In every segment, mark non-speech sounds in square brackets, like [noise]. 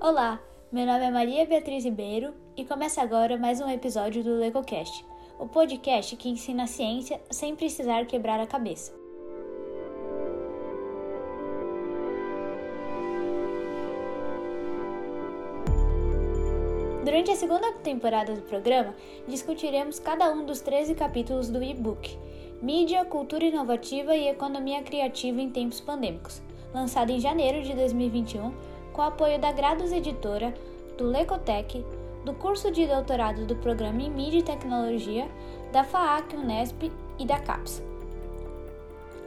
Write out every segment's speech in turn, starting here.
Olá, meu nome é Maria Beatriz Ribeiro e começa agora mais um episódio do LecoCast, o podcast que ensina a ciência sem precisar quebrar a cabeça. Durante a segunda temporada do programa, discutiremos cada um dos 13 capítulos do e-book Mídia, Cultura Inovativa e Economia Criativa em Tempos Pandêmicos, lançado em janeiro de 2021, com o apoio da Grados Editora, do Lecotec, do curso de doutorado do Programa em Mídia e Tecnologia, da FAAC Unesp e da CAPES.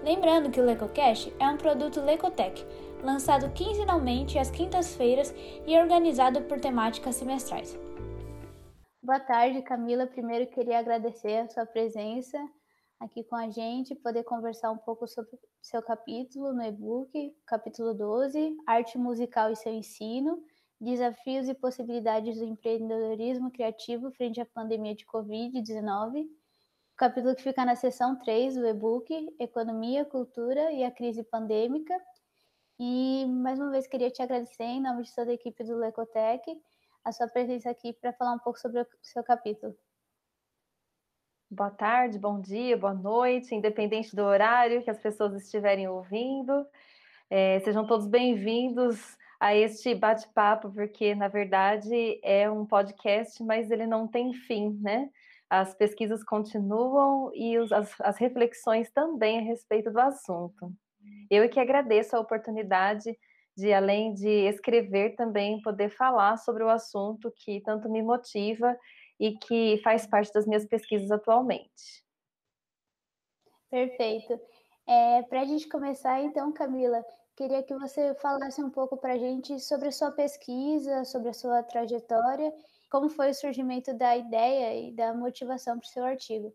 Lembrando que o LecoCast é um produto Lecotec, lançado quinzenalmente às quintas-feiras e organizado por temáticas semestrais. Boa tarde, Camila. Primeiro queria agradecer a sua presença aqui com a gente, poder conversar um pouco sobre seu capítulo no e-book, capítulo 12, Arte Musical e seu ensino, Desafios e possibilidades do empreendedorismo criativo frente à pandemia de Covid-19, capítulo que fica na seção 3 do e-book, Economia, Cultura e a Crise Pandêmica. E mais uma vez queria te agradecer em nome de toda a equipe do Lecotec a sua presença aqui para falar um pouco sobre o seu capítulo. Boa tarde, bom dia, boa noite, independente do horário que as pessoas estiverem ouvindo. É, sejam todos bem-vindos a este bate-papo, porque na verdade é um podcast, mas ele não tem fim, né? As pesquisas continuam e os, as, as reflexões também a respeito do assunto. Eu que agradeço a oportunidade de, além de escrever, também poder falar sobre o assunto que tanto me motiva e que faz parte das minhas pesquisas atualmente. Perfeito. É, para a gente começar, então, Camila, queria que você falasse um pouco para a gente sobre a sua pesquisa, sobre a sua trajetória, como foi o surgimento da ideia e da motivação para o seu artigo.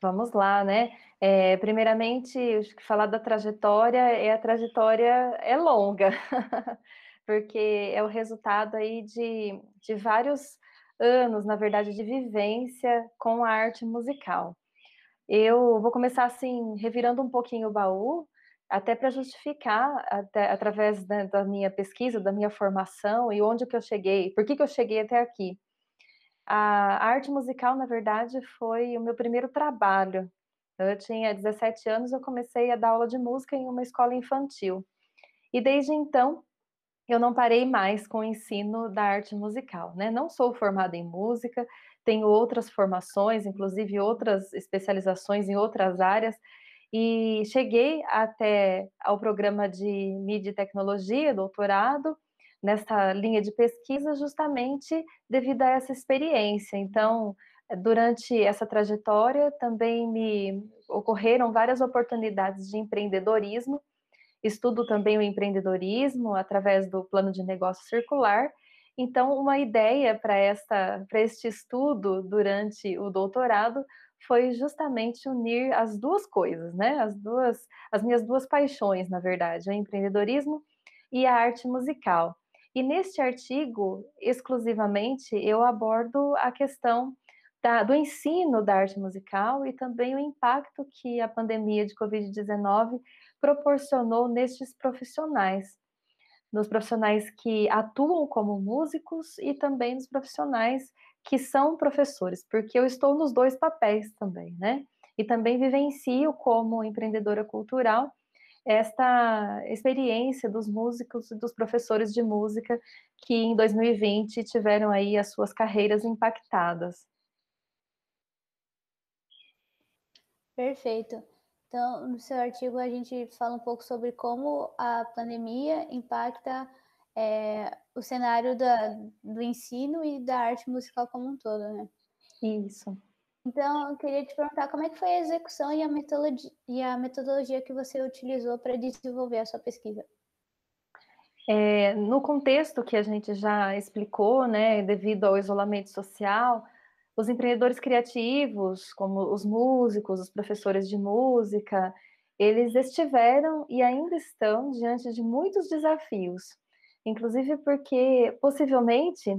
Vamos lá, né? É, primeiramente, falar da trajetória, é a trajetória é longa, [laughs] porque é o resultado aí de, de vários anos, na verdade, de vivência com a arte musical. Eu vou começar assim, revirando um pouquinho o baú, até para justificar, até, através da, da, minha pesquisa, da minha formação e onde que eu cheguei, por que, que eu cheguei até aqui. A arte musical, na verdade, foi o meu primeiro trabalho. Eu tinha 17 anos, eu comecei a dar aula de música em uma escola infantil. E desde então, eu não parei mais com o ensino da arte musical, né? Não sou formada em música, tenho outras formações, inclusive outras especializações em outras áreas, e cheguei até ao programa de mídia e tecnologia, doutorado, nessa linha de pesquisa, justamente devido a essa experiência. Então, durante essa trajetória, também me ocorreram várias oportunidades de empreendedorismo, Estudo também o empreendedorismo através do plano de negócio circular. Então, uma ideia para esta para este estudo durante o doutorado foi justamente unir as duas coisas, né? As duas as minhas duas paixões, na verdade, o empreendedorismo e a arte musical. E neste artigo, exclusivamente, eu abordo a questão da, do ensino da arte musical e também o impacto que a pandemia de Covid-19 proporcionou nestes profissionais, nos profissionais que atuam como músicos e também nos profissionais que são professores, porque eu estou nos dois papéis também, né? E também vivencio como empreendedora cultural esta experiência dos músicos e dos professores de música que em 2020 tiveram aí as suas carreiras impactadas. Perfeito. Então, no seu artigo, a gente fala um pouco sobre como a pandemia impacta é, o cenário da, do ensino e da arte musical como um todo, né? Isso. Então, eu queria te perguntar como é que foi a execução e a metodologia, e a metodologia que você utilizou para desenvolver a sua pesquisa. É, no contexto que a gente já explicou, né, devido ao isolamento social, os empreendedores criativos, como os músicos, os professores de música, eles estiveram e ainda estão diante de muitos desafios, inclusive porque possivelmente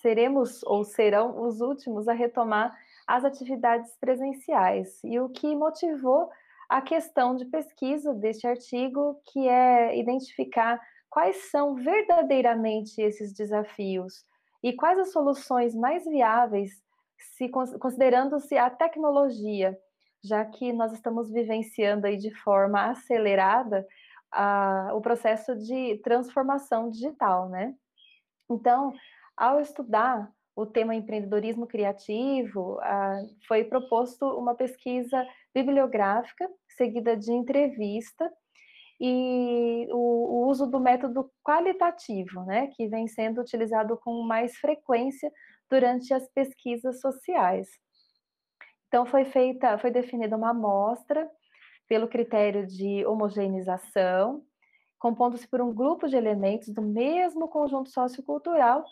seremos ou serão os últimos a retomar as atividades presenciais. E o que motivou a questão de pesquisa deste artigo, que é identificar quais são verdadeiramente esses desafios e quais as soluções mais viáveis, se considerando-se a tecnologia, já que nós estamos vivenciando aí de forma acelerada a, o processo de transformação digital, né? Então, ao estudar o tema empreendedorismo criativo, foi proposto uma pesquisa bibliográfica, seguida de entrevista, e o, o, uso do método qualitativo, né, que vem sendo utilizado com mais frequência durante as pesquisas sociais. Então foi feita, foi definida uma amostra pelo critério de homogeneização, compondo-se por um grupo de elementos do mesmo conjunto sociocultural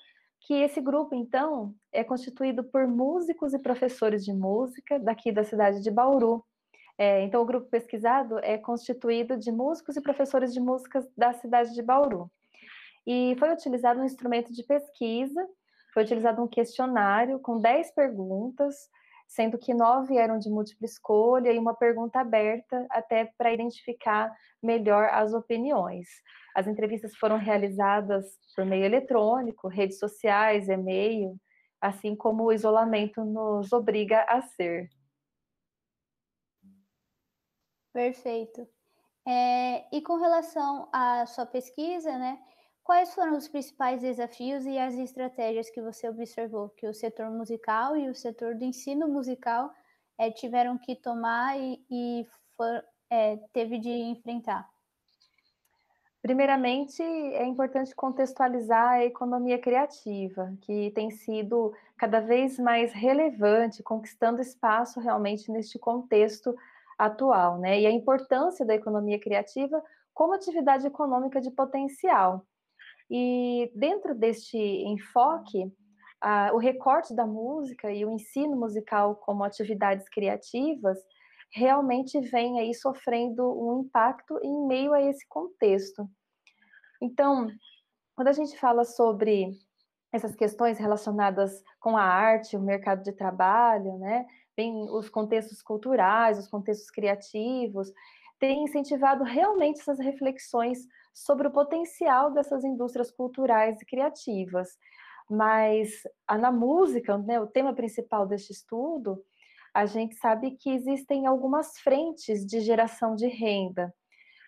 que esse grupo, então, é constituído por músicos e professores de música daqui da cidade de Bauru. É, então, o grupo pesquisado é constituído de músicos e professores de músicas da cidade de Bauru. E foi utilizado um instrumento de pesquisa, foi utilizado um questionário com 10 perguntas, sendo que nove eram de múltipla escolha e uma pergunta aberta até para identificar melhor as opiniões. As entrevistas foram realizadas por meio eletrônico, redes sociais, e-mail, assim como o isolamento nos obriga a ser. Perfeito. É, e com relação à sua pesquisa, né? Quais foram os principais desafios e as estratégias que você observou que o setor musical e o setor do ensino musical é, tiveram que tomar e, e for, é, teve de enfrentar? Primeiramente, é importante contextualizar a economia criativa, que tem sido cada vez mais relevante, conquistando espaço realmente neste contexto atual, né? E a importância da economia criativa como atividade econômica de potencial. E dentro deste enfoque, a, o recorte da música e o ensino musical como atividades criativas realmente vem aí sofrendo um impacto em meio a esse contexto. Então, quando a gente fala sobre essas questões relacionadas com a arte, o mercado de trabalho, né, bem os contextos culturais, os contextos criativos, tem incentivado realmente essas reflexões sobre o potencial dessas indústrias culturais e criativas. Mas na música, né, o tema principal deste estudo, a gente sabe que existem algumas frentes de geração de renda.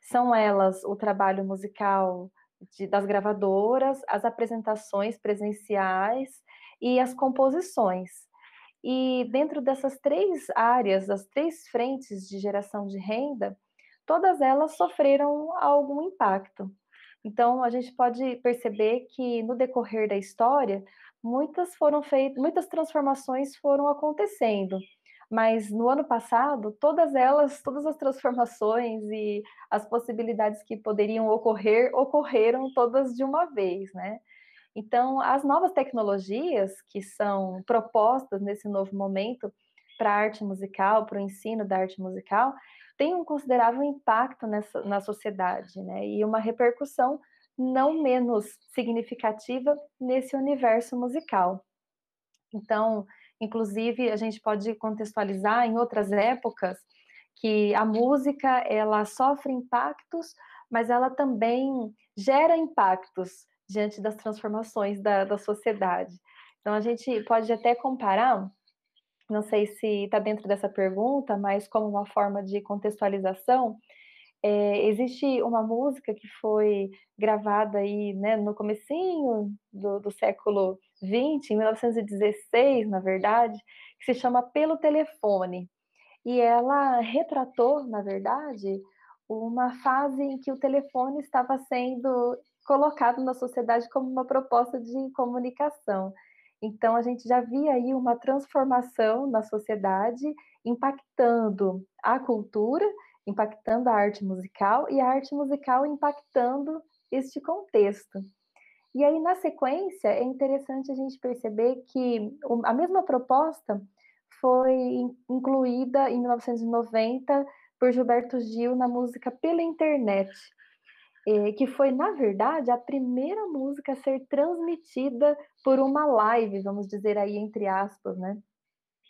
São elas o trabalho musical de, das gravadoras, as apresentações presenciais e as composições. E dentro dessas três áreas, das três frentes de geração de renda, todas elas sofreram algum impacto. Então, a gente pode perceber que no decorrer da história, muitas foram feitas, muitas transformações foram acontecendo. Mas no ano passado, todas elas, todas as transformações e as possibilidades que poderiam ocorrer, ocorreram todas de uma vez, né? Então, as novas tecnologias que são propostas nesse novo momento para a arte musical, para o ensino da arte musical, tem um considerável impacto nessa, na sociedade, né? E uma repercussão não menos significativa nesse universo musical. Então, inclusive, a gente pode contextualizar em outras épocas que a música ela sofre impactos, mas ela também gera impactos diante das transformações da, da sociedade. Então, a gente pode até comparar não sei se está dentro dessa pergunta, mas como uma forma de contextualização, é, existe uma música que foi gravada aí, né, no comecinho do, do século XX, em 1916, na verdade, que se chama Pelo Telefone. E ela retratou, na verdade, uma fase em que o telefone estava sendo colocado na sociedade como uma proposta de comunicação. Então, a gente já via aí uma transformação na sociedade, impactando a cultura, impactando a arte musical e a arte musical impactando este contexto. E aí, na sequência, é interessante a gente perceber que a mesma proposta foi incluída em 1990 por Gilberto Gil na música Pela Internet, é, que foi, na verdade, a primeira música a ser transmitida por uma live, vamos dizer aí, entre aspas, né?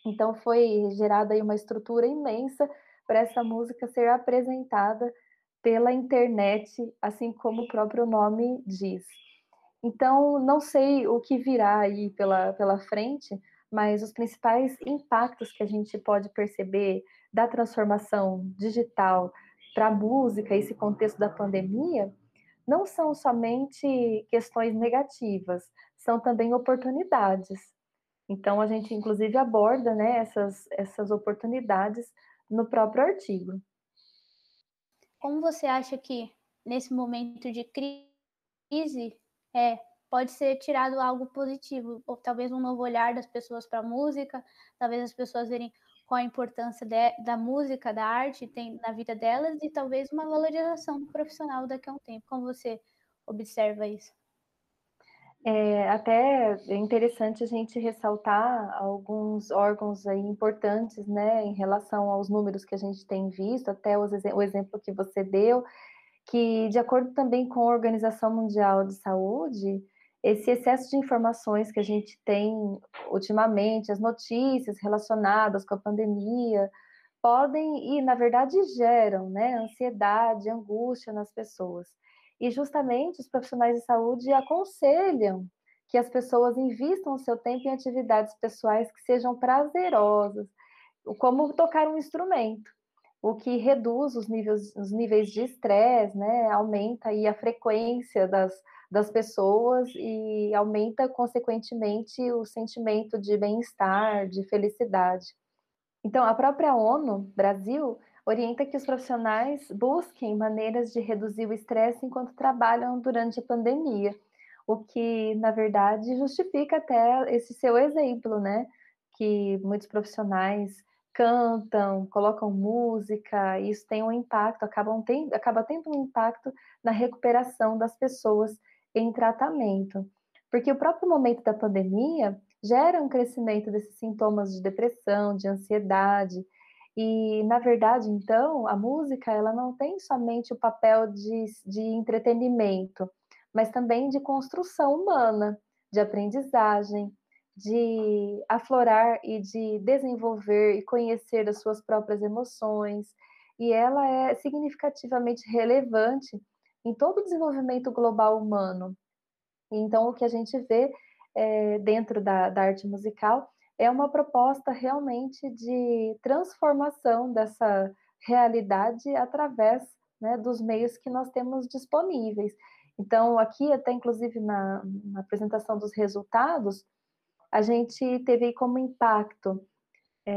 Então foi gerada aí uma estrutura imensa para essa música ser apresentada pela internet, assim como o próprio nome diz. Então, não sei o que virá aí pela, pela frente, mas os principais impactos que a gente pode perceber da transformação digital para a música, esse contexto da pandemia, não são somente questões negativas, são também oportunidades. Então, a gente, inclusive, aborda né, essas, essas oportunidades no próprio artigo. Como você acha que nesse momento de crise é, pode ser tirado algo positivo, ou talvez um novo olhar das pessoas para a música, talvez as pessoas verem qual a importância de, da música, da arte tem na vida delas e talvez uma valorização profissional daqui a um tempo. Como você observa isso? É até interessante a gente ressaltar alguns órgãos aí importantes, né, em relação aos números que a gente tem visto, até o exemplo que você deu, que de acordo também com a Organização Mundial de Saúde, esse excesso de informações que a gente tem ultimamente, as notícias relacionadas com a pandemia, podem e, na verdade, geram né, ansiedade, angústia nas pessoas. E justamente os profissionais de saúde aconselham que as pessoas invistam o seu tempo em atividades pessoais que sejam prazerosas, como tocar um instrumento, o que reduz os níveis, os níveis de estresse, né, aumenta aí a frequência das, das pessoas e aumenta, consequentemente, o sentimento de bem-estar, de felicidade. Então, a própria ONU Brasil orienta que os profissionais busquem maneiras de reduzir o estresse enquanto trabalham durante a pandemia, o que, na verdade, justifica até esse seu exemplo, né? Que muitos profissionais cantam, colocam música, e isso tem um impacto, tendo, acaba tendo um impacto na recuperação das pessoas em tratamento. Porque o próprio momento da pandemia gera um crescimento desses sintomas de depressão, de ansiedade, e, na verdade, então, a música ela não tem somente o papel de, de entretenimento, mas também de construção humana, de aprendizagem, de aflorar e de desenvolver e conhecer as suas próprias emoções. E ela é significativamente relevante em todo o desenvolvimento global humano. Então, o que a gente vê é, dentro da, da arte musical é uma proposta realmente de transformação dessa realidade através né, dos meios que nós temos disponíveis. Então, aqui, até inclusive na, na apresentação dos resultados, a gente teve como impacto é,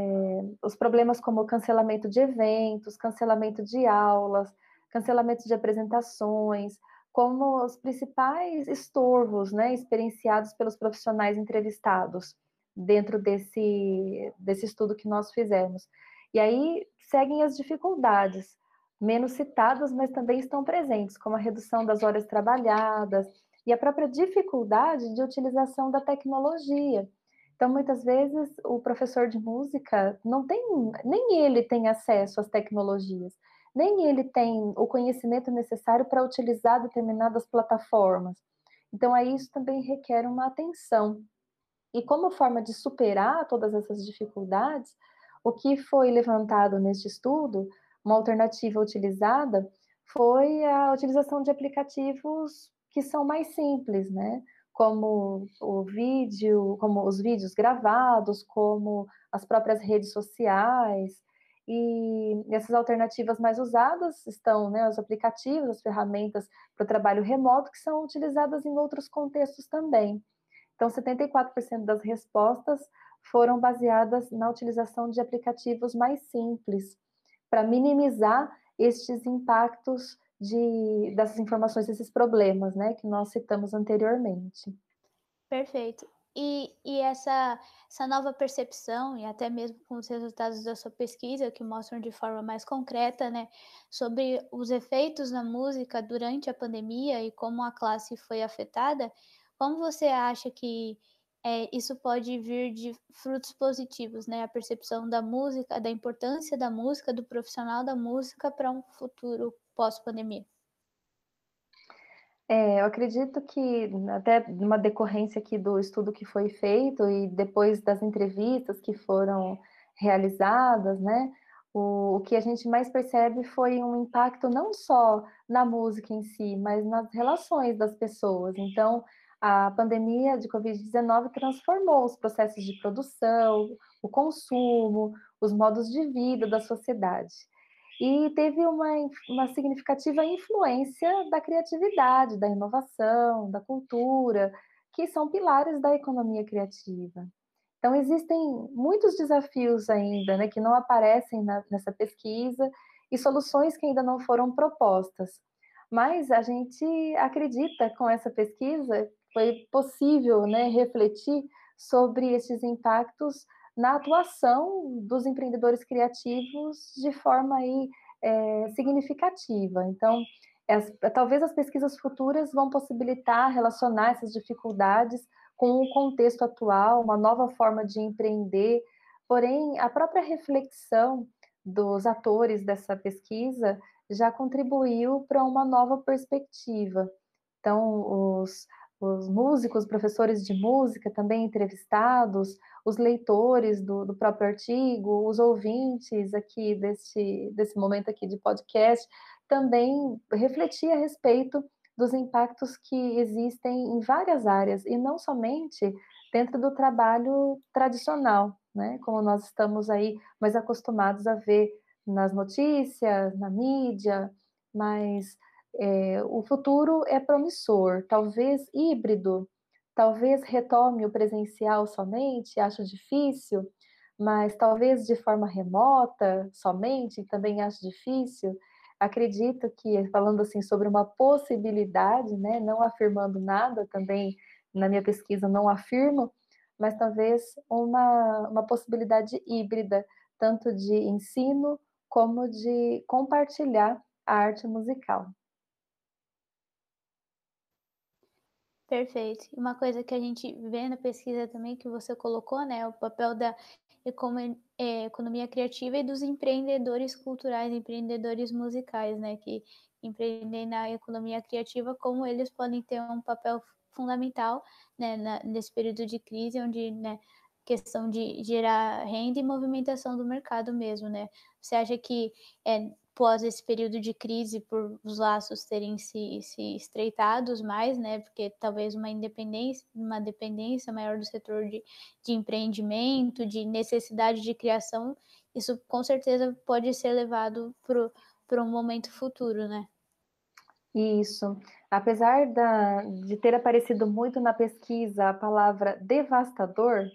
os problemas como cancelamento de eventos, cancelamento de aulas, cancelamento de apresentações, como os principais estorvos né, experienciados pelos profissionais entrevistados dentro desse, desse estudo que nós fizemos. E aí seguem as dificuldades, menos citadas, mas também estão presentes, como a redução das horas trabalhadas e a própria dificuldade de utilização da tecnologia. Então, muitas vezes, o professor de música não tem, nem ele tem acesso às tecnologias, nem ele tem o conhecimento necessário para utilizar determinadas plataformas. Então, aí isso também requer uma atenção e como forma de superar todas essas dificuldades, o que foi levantado neste estudo, uma alternativa utilizada, foi a utilização de aplicativos que são mais simples, né? Como o vídeo, como os vídeos gravados, como as próprias redes sociais. E essas alternativas mais usadas estão né, os aplicativos, as ferramentas para o trabalho remoto, que são utilizadas em outros contextos também. Então, 74% das respostas foram baseadas na utilização de aplicativos mais simples, para minimizar estes impactos de, dessas informações, desses problemas, né, que nós citamos anteriormente. Perfeito. E, e essa, essa nova percepção, e até mesmo com os resultados da sua pesquisa, que mostram de forma mais concreta, né, sobre os efeitos na música durante a pandemia e como a classe foi afetada, como você acha que é, isso pode vir de frutos positivos, né? A percepção da música, da importância da música, do profissional da música para um futuro pós-pandemia. É, eu acredito que até uma decorrência aqui do estudo que foi feito e depois das entrevistas que foram realizadas, né? o, o que a gente mais percebe foi um impacto não só na música em si, mas nas relações das pessoas. Então, a pandemia de Covid-19 transformou os processos de produção, o consumo, os modos de vida da sociedade. E teve uma, uma significativa influência da criatividade, da inovação, da cultura, que são pilares da economia criativa. Então, existem muitos desafios ainda né, que não aparecem na, nessa pesquisa e soluções que ainda não foram propostas. Mas a gente acredita com essa pesquisa foi possível né, refletir sobre esses impactos na atuação dos empreendedores criativos de forma aí, é, significativa. Então, as, talvez as pesquisas futuras vão possibilitar relacionar essas dificuldades com o contexto atual, uma nova forma de empreender, porém, a própria reflexão dos atores dessa pesquisa já contribuiu para uma nova perspectiva. Então, os, os músicos, professores de música também entrevistados, os leitores do, do, próprio artigo, os ouvintes aqui desse, desse momento aqui de podcast, também refletir a respeito dos impactos que existem em várias áreas e não somente dentro do trabalho tradicional, né? Como nós estamos aí mais acostumados a ver nas notícias, na mídia, mas é, o futuro é promissor, talvez híbrido, talvez retome o presencial somente, acho difícil, mas talvez de forma remota somente, também acho difícil acredito que, falando assim sobre uma possibilidade, né, não afirmando nada, também na minha pesquisa não afirmo, mas talvez uma, uma possibilidade híbrida, tanto de ensino como de compartilhar a arte musical. Perfeito. Uma coisa que a gente vê na pesquisa também que você colocou, né, o papel da é, economia criativa e dos empreendedores culturais, empreendedores musicais, né, que empreendem na economia criativa, como eles podem ter um papel fundamental, né, na, nesse período de crise, onde, né, questão de gerar renda e movimentação do mercado mesmo, né? Você acha que é, pós esse período de crise, por os laços terem se, se estreitados mais, né? Porque talvez uma independência, uma dependência maior do setor de, de empreendimento, de necessidade de criação, isso com certeza pode ser levado para um momento futuro, né? Isso. Apesar da, de ter aparecido muito na pesquisa a palavra devastador,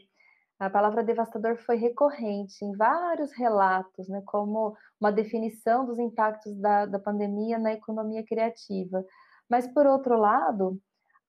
a palavra devastador foi recorrente em vários relatos, né, como uma definição dos impactos da, da pandemia na economia criativa. Mas, por outro lado,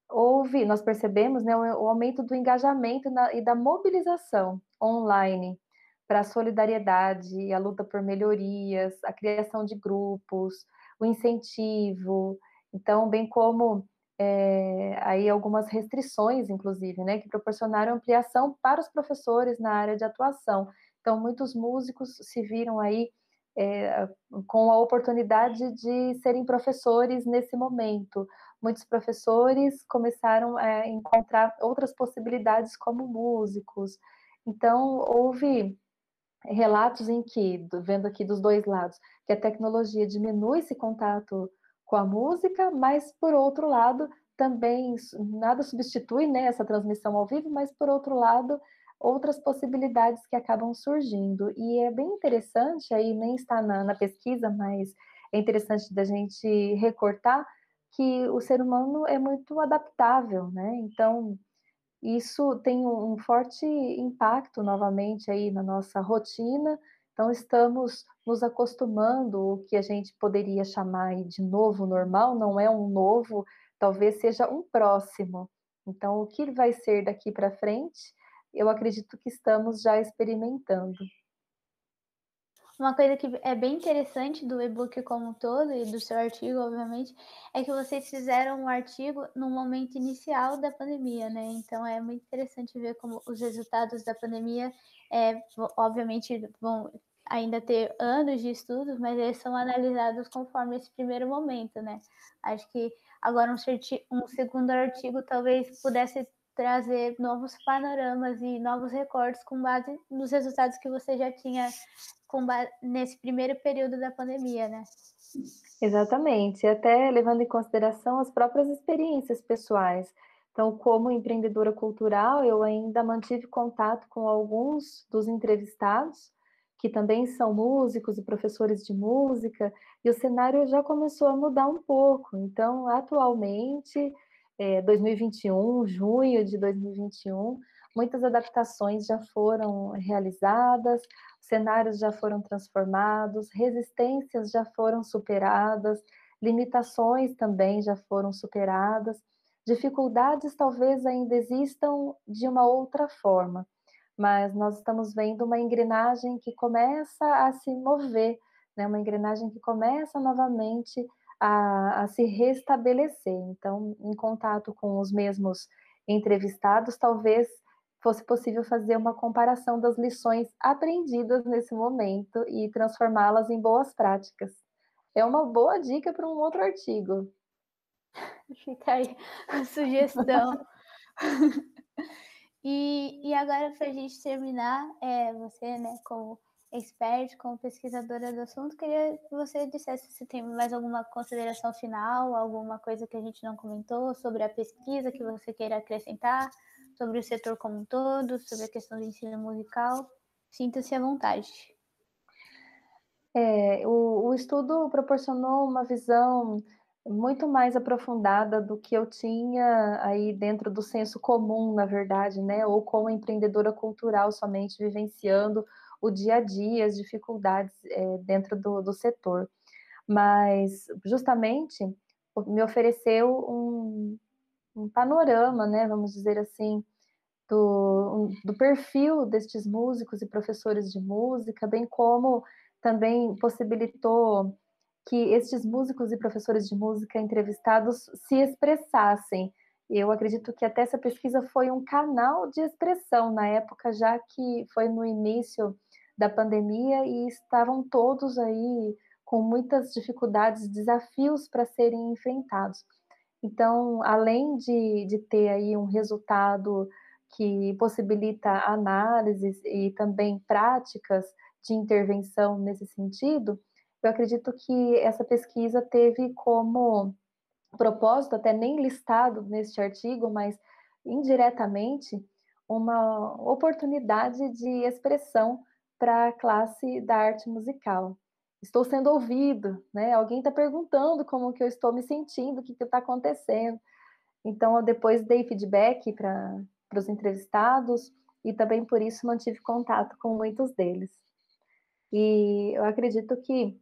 houve, nós percebemos né, o, aumento do engajamento na, e da mobilização online para a solidariedade, a luta por melhorias, a criação de grupos, o incentivo. Então, bem como é, aí algumas restrições, inclusive, né, que proporcionaram ampliação para os professores na área de atuação. Então, muitos músicos se viram aí é, com a oportunidade de serem professores nesse momento. Muitos professores começaram a encontrar outras possibilidades como músicos. Então, houve relatos em que, vendo aqui dos dois lados, que a tecnologia diminui esse contato com a música, mas por outro lado, também nada substitui né, essa transmissão ao vivo, mas por outro lado, outras possibilidades que acabam surgindo. E é bem interessante, aí nem está na, na pesquisa, mas é interessante da gente recortar que o ser humano é muito adaptável, né? Então, isso tem um forte impacto novamente aí na nossa rotina, então, estamos nos acostumando, o que a gente poderia chamar de novo normal, não é um novo, talvez seja um próximo. Então, o que vai ser daqui para frente, eu acredito que estamos já experimentando. Uma coisa que é bem interessante do e-book como um todo e do seu artigo, obviamente, é que vocês fizeram um artigo no momento inicial da pandemia, né? Então é muito interessante ver como os resultados da pandemia, é, obviamente, vão ainda ter anos de estudos, mas eles são analisados conforme esse primeiro momento, né? Acho que agora um, um segundo artigo talvez pudesse trazer novos panoramas e novos recortes com base nos resultados que você já tinha nesse primeiro período da pandemia, né? Exatamente, até levando em consideração as próprias experiências pessoais. Então, como empreendedora cultural, eu ainda mantive contato com alguns dos entrevistados, que também são músicos e professores de música, e o cenário já começou a mudar um pouco. Então, atualmente, é, 2021, junho de 2021, muitas adaptações já foram realizadas, cenários já foram transformados, resistências já foram superadas, limitações também já foram superadas, dificuldades talvez ainda existam de uma outra forma, mas nós estamos vendo uma engrenagem que começa a se mover, né? uma engrenagem que começa novamente a, a se restabelecer. Então, em contato com os mesmos entrevistados, talvez fosse possível fazer uma comparação das lições aprendidas nesse momento e transformá-las em boas práticas. É uma boa dica para um outro artigo. [laughs] Fica aí a sugestão. [laughs] e, e agora, para a gente terminar, é, você, né, como expert, como pesquisadora do assunto, queria que você dissesse se tem mais alguma consideração final, alguma coisa que a gente não comentou sobre a pesquisa que você queira acrescentar, sobre o setor como um todo, sobre a questão do ensino musical. Sinta-se à vontade. É, o, o estudo proporcionou uma visão muito mais aprofundada do que eu tinha aí dentro do senso comum, na verdade, né? Ou como empreendedora cultural somente vivenciando o dia a dia, as dificuldades é, dentro do, do setor. Mas, justamente, me ofereceu um, um panorama, né, vamos dizer assim, do, do perfil destes músicos e professores de música, bem como também possibilitou que estes músicos e professores de música entrevistados se expressassem. Eu acredito que até essa pesquisa foi um canal de expressão na época, já que foi no início da pandemia e estavam todos aí com muitas dificuldades, desafios para serem enfrentados. Então, além de, de ter aí um resultado que possibilita análises e também práticas de intervenção nesse sentido, eu acredito que essa pesquisa teve como propósito, até nem listado neste artigo, mas indiretamente, uma oportunidade de expressão para a classe da arte musical. Estou sendo ouvido, né? Alguém está perguntando como que eu estou me sentindo, o que está acontecendo. Então, eu depois dei feedback para os entrevistados e também por isso mantive contato com muitos deles. E eu acredito que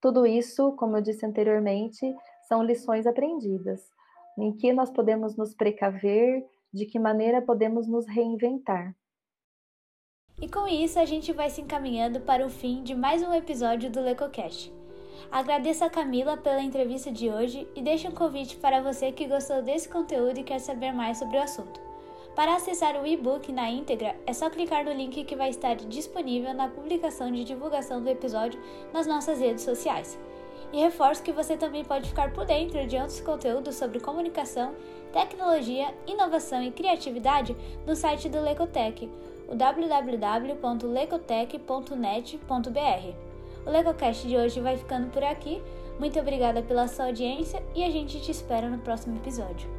tudo isso, como eu disse anteriormente, são lições aprendidas, em que nós podemos nos precaver, de que maneira podemos nos reinventar. E com isso, a gente vai se encaminhando para o fim de mais um episódio do LecoCast. Agradeço a Camila pela entrevista de hoje e deixo um convite para você que gostou desse conteúdo e quer saber mais sobre o assunto. Para acessar o e-book na íntegra, é só clicar no link que vai estar disponível na publicação de divulgação do episódio nas nossas redes sociais. E reforço que você também pode ficar por dentro de outros conteúdos sobre comunicação, tecnologia, inovação e criatividade no site do Lecotec o www.lecotec.net.br. O LegoCast de hoje vai ficando por aqui. Muito obrigada pela sua audiência e a gente te espera no próximo episódio.